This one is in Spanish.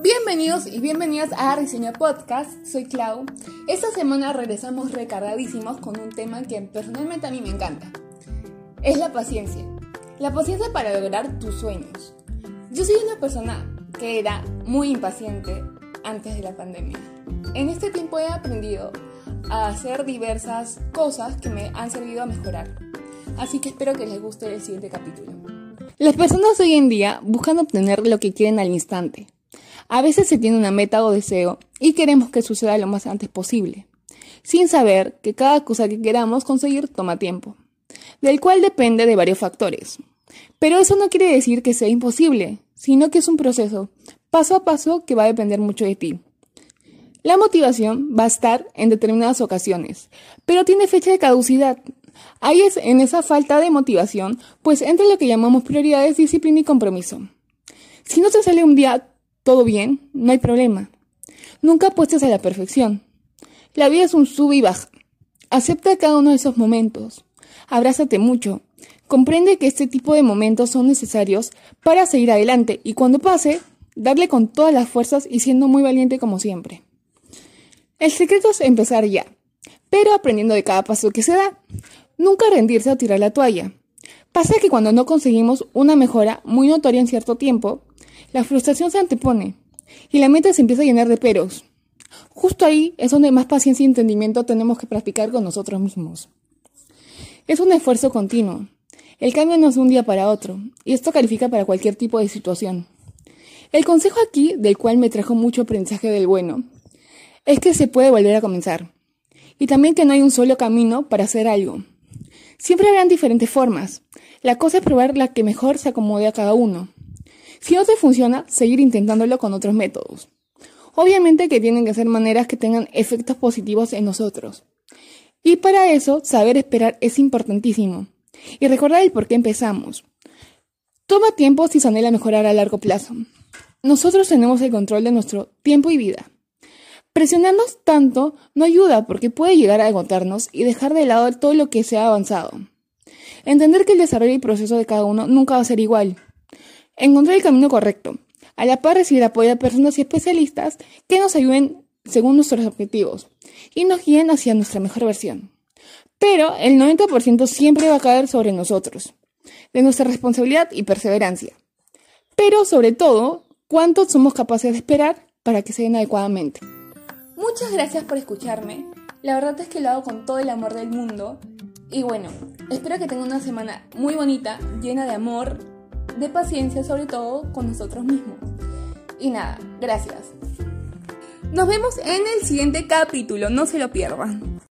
Bienvenidos y bienvenidas a Diseño Podcast, soy Clau. Esta semana regresamos recargadísimos con un tema que personalmente a mí me encanta. Es la paciencia. La paciencia para lograr tus sueños. Yo soy una persona que era muy impaciente antes de la pandemia. En este tiempo he aprendido a hacer diversas cosas que me han servido a mejorar. Así que espero que les guste el siguiente capítulo. Las personas hoy en día buscan obtener lo que quieren al instante. A veces se tiene una meta o deseo y queremos que suceda lo más antes posible, sin saber que cada cosa que queramos conseguir toma tiempo, del cual depende de varios factores. Pero eso no quiere decir que sea imposible, sino que es un proceso, paso a paso, que va a depender mucho de ti. La motivación va a estar en determinadas ocasiones, pero tiene fecha de caducidad. Ahí es en esa falta de motivación, pues entre lo que llamamos prioridades, disciplina y compromiso. Si no te sale un día todo bien, no hay problema. Nunca apuestes a la perfección. La vida es un sub y baja. Acepta cada uno de esos momentos. Abrázate mucho. Comprende que este tipo de momentos son necesarios para seguir adelante y cuando pase, darle con todas las fuerzas y siendo muy valiente como siempre. El secreto es empezar ya, pero aprendiendo de cada paso que se da. Nunca rendirse o tirar la toalla. Pasa que cuando no conseguimos una mejora muy notoria en cierto tiempo, la frustración se antepone y la mente se empieza a llenar de peros. Justo ahí es donde más paciencia y entendimiento tenemos que practicar con nosotros mismos. Es un esfuerzo continuo. El cambio no es de un día para otro, y esto califica para cualquier tipo de situación. El consejo aquí, del cual me trajo mucho aprendizaje del bueno, es que se puede volver a comenzar. Y también que no hay un solo camino para hacer algo. Siempre habrán diferentes formas. La cosa es probar la que mejor se acomode a cada uno. Si no te funciona, seguir intentándolo con otros métodos. Obviamente que tienen que ser maneras que tengan efectos positivos en nosotros. Y para eso, saber esperar es importantísimo. Y recordar el por qué empezamos. Toma tiempo si se anhela mejorar a largo plazo. Nosotros tenemos el control de nuestro tiempo y vida. Presionarnos tanto no ayuda porque puede llegar a agotarnos y dejar de lado todo lo que se ha avanzado. Entender que el desarrollo y proceso de cada uno nunca va a ser igual. Encontrar el camino correcto. A la par recibir apoyo de personas y especialistas que nos ayuden según nuestros objetivos y nos guíen hacia nuestra mejor versión. Pero el 90% siempre va a caer sobre nosotros, de nuestra responsabilidad y perseverancia. Pero sobre todo, cuánto somos capaces de esperar para que se den adecuadamente. Muchas gracias por escucharme. La verdad es que lo hago con todo el amor del mundo. Y bueno, espero que tengan una semana muy bonita, llena de amor, de paciencia sobre todo con nosotros mismos. Y nada, gracias. Nos vemos en el siguiente capítulo, no se lo pierdan.